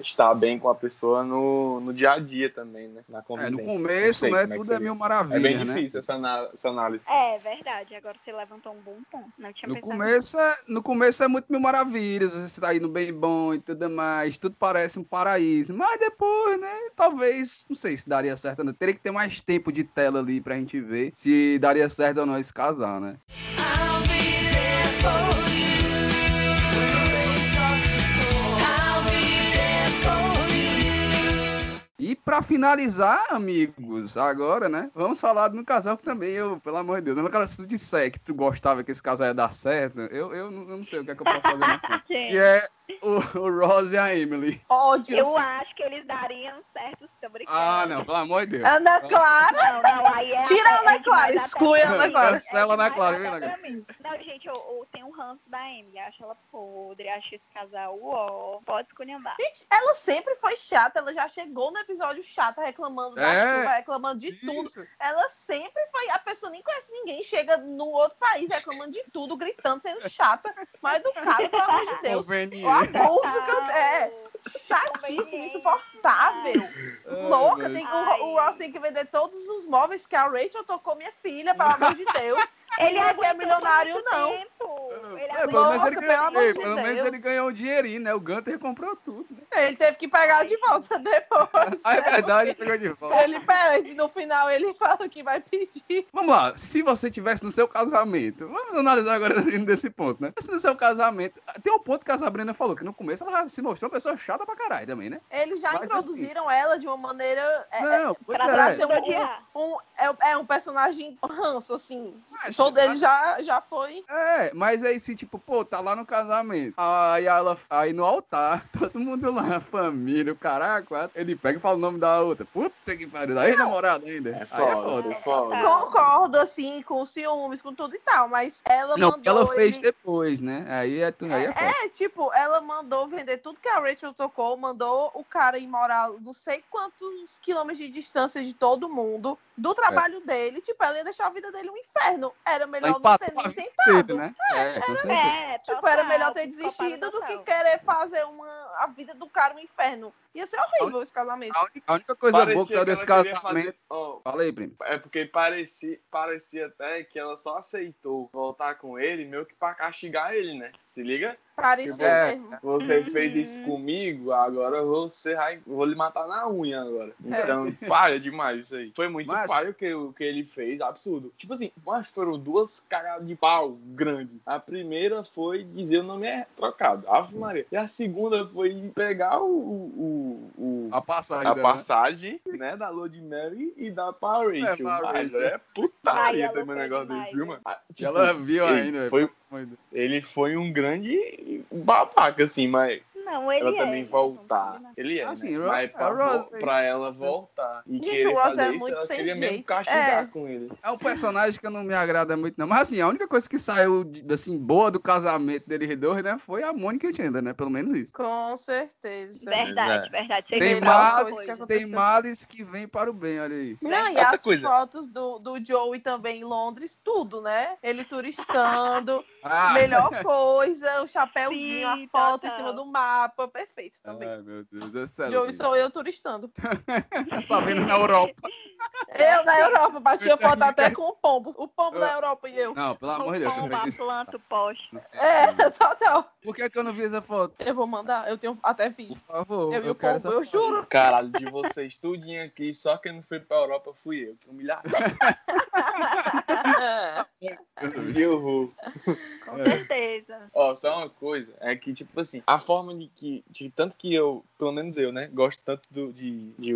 estar bem com a pessoa no, no dia a dia também, né? Na É, convivência. no Não começo, sei né? é Tudo é seria. mil maravilha, É bem né? difícil essa, ana- essa análise. É verdade. Agora você levantou um bom ponto. Não tinha No começo, é, no começo é muito mil maravilhas, você tá indo bem bom e tudo mais, tudo parece um paraíso. Mas depois, né, talvez, não sei se daria certo ou não. Teria que ter mais tempo de tela ali pra gente ver se daria certo ou não esse casal, né? I'll be there for you E pra finalizar, amigos, agora, né, vamos falar de um casal que também eu, pelo amor de Deus, eu, cara, se tu disser que tu gostava que esse casal ia dar certo, eu, eu, não- eu não sei o que é que eu posso fazer. que é o, o Ross e a Emily. Ódios. eu acho que eles dariam certo brincando. Ah, não, pelo amor de Deus. Ana Clara. Não, não, aí é. Tira a é Ana Clara, exclui a Ana. Clara. Cancela a Ana Clara, viu, Ana. Não, gente, eu, eu tenho um ranço da Emily. Acho ela podre, acho esse casal uó. Pode esculhambar. Gente, ela sempre foi chata. Ela já chegou no episódio chata, reclamando da É, chuva, reclamando de tudo. Isso. Ela sempre foi. A pessoa nem conhece ninguém, chega no outro país reclamando de tudo, gritando, sendo chata. Mas do cara, pelo amor de Deus. O que eu. É, chatíssimo, insuportável. Ai, Louca, tem, o, o Ross tem que vender todos os móveis que a Rachel tocou minha filha, pelo amor de Deus. Ele Não é é milionário, não. Ele É, pelo menos ele Louca, ganhou, pelo de pelo menos ele ganhou um dinheirinho, né? O Gunter comprou tudo, né? Ele teve que pegar de volta depois. Ah, é verdade, pegou de volta. Ele pede, no final ele fala que vai pedir. Vamos lá, se você tivesse no seu casamento, vamos analisar agora indo desse ponto, né? Se no seu casamento, tem um ponto que a Sabrina falou, que no começo ela se mostrou uma pessoa chata pra caralho também, né? Eles já Mas, introduziram ela de uma maneira. É, Não, pois pra é. pra tudo um, odiar. um, é, é um personagem ranço, assim. Mas- Todo ele já, já foi. É, mas aí se tipo, pô, tá lá no casamento, aí ela, aí no altar, todo mundo ama a família, o caraca, ele pega e fala o nome da outra. Puta que pariu, da ex-namorada ainda. É Aí é foda, foda. é foda. Concordo, assim, com os ciúmes, com tudo e tal, mas ela Não, mandou ela fez ele... depois, né? Aí é, aí é foda. É, tipo, ela mandou vender tudo que a Rachel tocou, mandou o cara ir morar não sei quantos quilômetros de distância de todo mundo, do trabalho dele. Tipo, ela ia deixar a vida dele um inferno. Era melhor não ter nem tentado. dele, né? É, com certeza. É, Tipo, era melhor ter psicopata desistido do que querer fazer uma, a vida do cara um inferno. Ia ser horrível esse casamento. A única, a única coisa boa que saiu desse casamento. fazer- ó, Fala aí, primo. É porque parecia, parecia até que ela só aceitou voltar com ele meio que pra castigar ele, né? Se liga? Parecia É. mesmo. Você Uhum. fez isso comigo, agora você vai, vou lhe matar na unha agora. É. Então, paia demais isso aí. Foi muito Mas- paia o que, o que ele fez, absurdo. Tipo assim, mas foram duas cagadas de pau grande. A primeira foi dizer o nome é trocado, Ave Maria. E a segunda foi pegar o, o, o- A passagem. a né? passagem, né, da de Mary e da pra Rachel. pra Mas Rachel. é Ai, putaria também um foi negócio demais, desse, mano? Tipo, ela viu ele ainda. Foi, velho. ele foi um grande babaca, assim, mas Não, ele ela é, também voltar. Ele é, Assim, né? Mas pra, Rose- pra ela voltar e Gente, querer o Ross fazer é isso, muito ela sem queria mesmo jeito. castigar É. com ele. É um personagem que eu não me agrada muito, não. Mas assim, a única coisa que saiu, assim, boa do casamento deles dois, né? Foi a Mônica e o Chandler, né? Pelo menos isso. Com certeza. Verdade, É. verdade. Tem males, tem males que vêm para o bem, olha aí. Não, e Outra as coisa. fotos do, do Joey também em Londres, tudo, né? Ele turistando, Ah, melhor coisa, o chapéuzinho, Sim, a foto em total. cima do mapa, perfeito também. Ai, meu Deus do céu. Joey sou eu turistando. Tá sabendo na Europa. Eu na Europa, batia foto até com o pombo. O pombo da Europa e eu. Não, pelo amor de O Deus. você pombo, isso. planta, o poste. É, total. Por que, que eu não vi essa foto? Eu vou mandar, eu tenho até vídeo. Por favor, Eu, eu, o quero pombo, essa eu juro. Caralho, de vocês tudinho aqui, só quem não foi pra Europa fui eu. Que humilhado. que horror. Com É. certeza. Ó, só uma coisa, é que, tipo assim, a forma de que, de tanto que eu, pelo menos eu, né, gosto tanto do, de, de,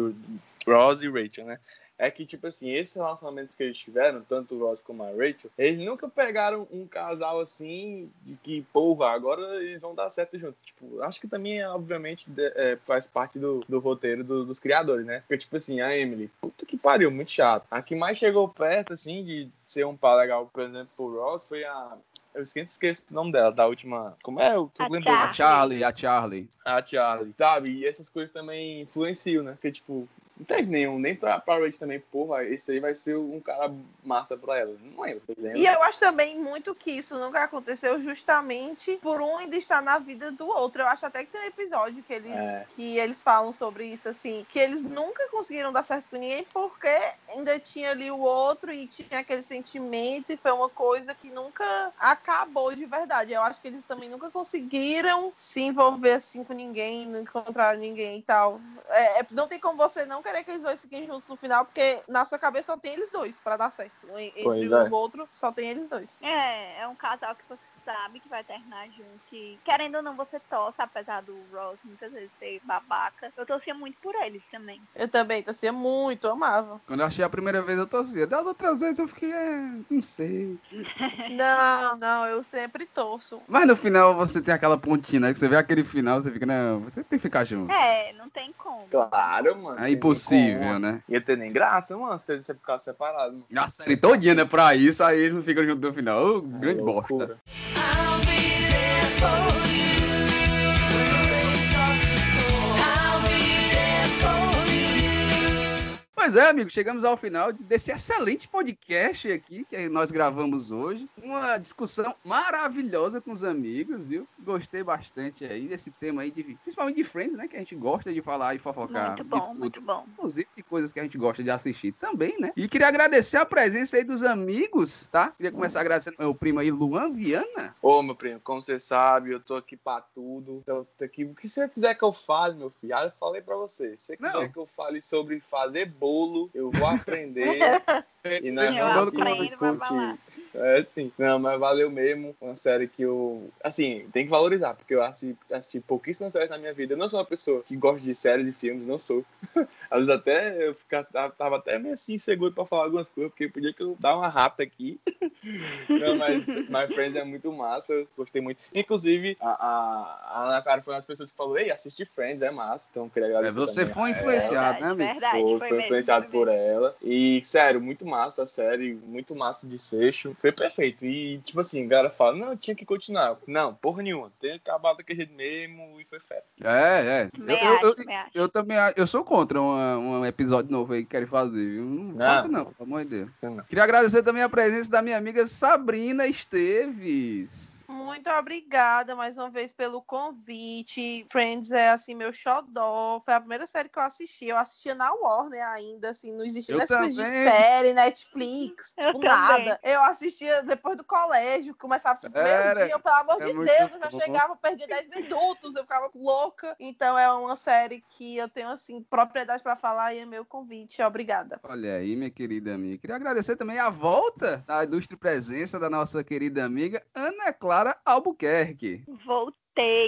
Ross e Rachel, né, é que, tipo assim, esses relacionamentos que eles tiveram, tanto o Ross como a Rachel, eles nunca pegaram um casal assim, de que, porra, agora eles vão dar certo junto. Tipo, acho que também, obviamente, de- é, faz parte do, do roteiro do- dos criadores, né? Porque, tipo assim, a Emily, puta que pariu, muito chato. A que mais chegou perto, assim, de ser um par legal, por exemplo, pro Ross, foi a eu sempre esqueço o nome dela, da última. Como é? Eu tô A lembrando. A Charlie, a Charlie. A Charlie. Sabe? E essas coisas também influenciam, né? Porque, tipo, não teve nenhum, nem pra, pra Rachel também, porra, esse aí vai ser um cara massa pra ela. Não lembro, lembra? E eu acho também muito que isso nunca aconteceu justamente por um ainda estar na vida do outro. Eu acho até que tem um episódio que eles, É. que eles falam sobre isso, assim, que eles nunca conseguiram dar certo com ninguém porque ainda tinha ali o outro e tinha aquele sentimento e foi uma coisa que nunca acabou de verdade. Eu acho que eles também nunca conseguiram se envolver assim com ninguém, não encontraram ninguém e tal. É, é- não tem como você não querer que eles dois fiquem juntos no final, porque na sua cabeça só tem eles dois pra dar certo. Entre Pois um é. e o outro, só tem eles dois. É, é um casal que sabe que vai terminar junto. E, querendo ou não, você torce, apesar do Ross muitas vezes ser babaca. Eu torcia muito por eles também. Eu também torcia muito, amava. Quando eu achei a primeira vez, eu torcia. Das outras vezes eu fiquei, é, não sei. Não, não, eu sempre torço. Mas no final você tem aquela pontinha, né? Que você vê aquele final, você fica, não, você tem que ficar junto. É, não tem como. Claro, mano. É impossível, né? Ia ter nem graça, mano, se você ficasse separado. Mano. A série todinha, né? Pra isso, aí eles não ficam junto no final. Ô, grande É bosta. I'll be there for Pois é, amigo, chegamos ao final desse excelente podcast aqui que nós gravamos hoje. Uma discussão maravilhosa com os amigos, viu? Gostei bastante aí desse tema aí, de, principalmente de Friends, né? Que a gente gosta de falar e fofocar. Muito bom, muito bom. inclusive de coisas que a gente gosta de assistir também, né? E queria agradecer a presença aí dos amigos, tá? Queria começar agradecendo meu primo aí, Luan Viana. Ô, meu primo, como você sabe, eu tô aqui pra tudo. Eu tô aqui. O que você quiser que eu fale, meu filho? Ah, eu falei pra você. Se você quiser Não. que eu fale sobre fazer bolo, eu vou aprender. e vai discutir. falar. É sim. Não, mas valeu mesmo. Uma série que eu. Assim, tem que valorizar, porque eu assisti, assisti pouquíssimas séries na minha vida. Eu não sou uma pessoa que gosta de séries e filmes, não sou. Às vezes até eu ficava, tava até meio assim inseguro pra falar algumas coisas, porque podia que eu dar uma rata aqui. Não, mas My Friends é muito massa, eu gostei muito. Inclusive, a, a, a Ana Clara foi uma das pessoas que falou: Ei, assiste Friends, é massa. Então, eu queria É, agradecer. você também foi influenciado, né, Verdade, amigo? verdade. foi, foi foi mesmo, influenciado foi por ela. E, sério, muito massa a série, muito massa o desfecho. Foi perfeito. E, tipo assim, a galera fala, não, tinha que continuar. Não, porra nenhuma. Tem acabado daquele jeito mesmo e foi fera. É, é. Eu, Também eu, acho, eu, eu também eu sou contra uma- um episódio novo aí que querem fazer. viu? Não Não. faça não, pelo amor de Deus. Queria agradecer também a presença da minha amiga Sabrina Esteves. Muito obrigada mais uma vez pelo convite. Friends é assim meu xodó. Foi a primeira série que eu assisti. Eu assistia na Warner ainda, assim, não existia Netflix de série, Netflix, Eu tipo, nada. Eu assistia depois do colégio, começava tipo, Era. meio dia, pelo amor É de muito Deus, eu já bom. chegava, perdia 10 minutos, eu ficava louca. Então é uma série que eu tenho assim propriedade para falar e é meu convite. Obrigada. Olha aí, minha querida amiga. Queria agradecer também a volta da ilustre presença da nossa querida amiga Ana Clara Albuquerque. Voltei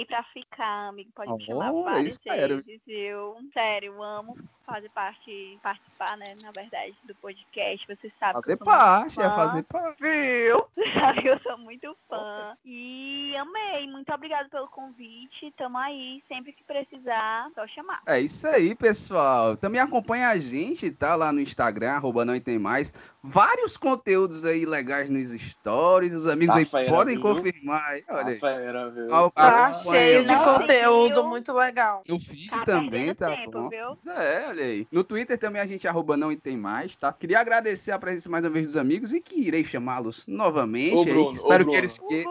pra ficar, amigo. Pode me chamar várias espero. vezes. Eu, sério, eu amo fazer parte, participar, né, na verdade, do podcast. Você sabe Fazer que eu sou muito parte, é fazer parte. Viu? Você sabe que eu sou muito fã. E amei. Muito obrigada pelo convite. Tamo aí. Sempre que precisar, só chamar. É isso aí, pessoal. Também acompanha a gente, tá? Lá no Instagram, arroba não tem mais. Vários conteúdos aí legais nos stories. Os amigos Tá aí fera, podem viu? confirmar aí. Olha aí. A fera, viu? Ah, Tá acompanha cheio de conteúdo viu? muito legal. No feed Tá também, tá tempo, bom? viu? É, olha aí. No Twitter também a gente arroba não e tem mais, tá? Queria agradecer a presença mais uma vez dos amigos e que irei chamá-los novamente. Ô, aí, Bruno, que espero ô, que eles que...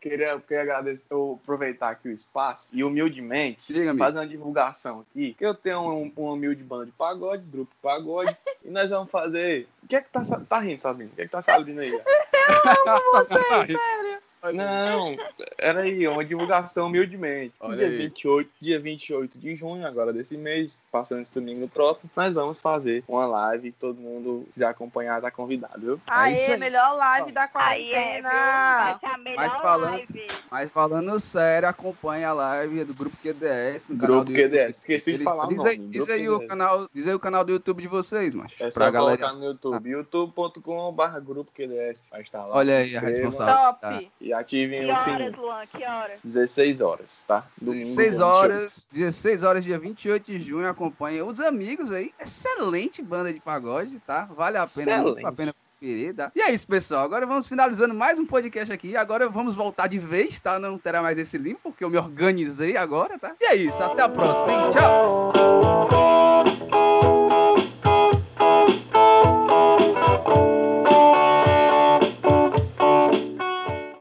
Queria, queria agradecer, eu aproveitar aqui o espaço e humildemente Diga, amigo. fazer uma divulgação aqui. Que eu tenho um, uma humilde banda de pagode, grupo de pagode, e nós vamos fazer. O que é que tá, tá rindo, Sabino? O que é que tá salindo aí? Não, era aí, uma divulgação humildemente. Olha dia, aí. 28, dia 28 de junho, agora desse mês, passando esse domingo no próximo, nós vamos fazer uma live. Todo mundo quiser acompanhar, tá convidado, viu? É Aê, aí. melhor live da é, quarentena. ser a melhor Mas falando- live. Mas falando sério, acompanha a live do Grupo QDS no canal Grupo do YouTube. QDS. Esqueci de falar o diz nome. aí, diz aí o canal, diz aí o canal do YouTube de vocês, mas É só pra galera. colocar no YouTube, youtube.com.br grupo QDS. Vai estar lá. Olha aí a inscrevam responsável. Top. E ativem Que o horas, sininho. Luan? Que horas? 16 horas, tá? Domingo, 16 dia horas, 16 horas, dia 28 de junho, acompanha os amigos aí. Excelente banda de pagode, tá? Vale a pena, Excelente. a pena conferir, tá? E é isso, pessoal. Agora vamos finalizando mais um podcast aqui. Agora vamos voltar de vez, tá? Não terá mais esse limpo, porque eu me organizei agora, tá? E é isso, até a próxima, hein? Tchau!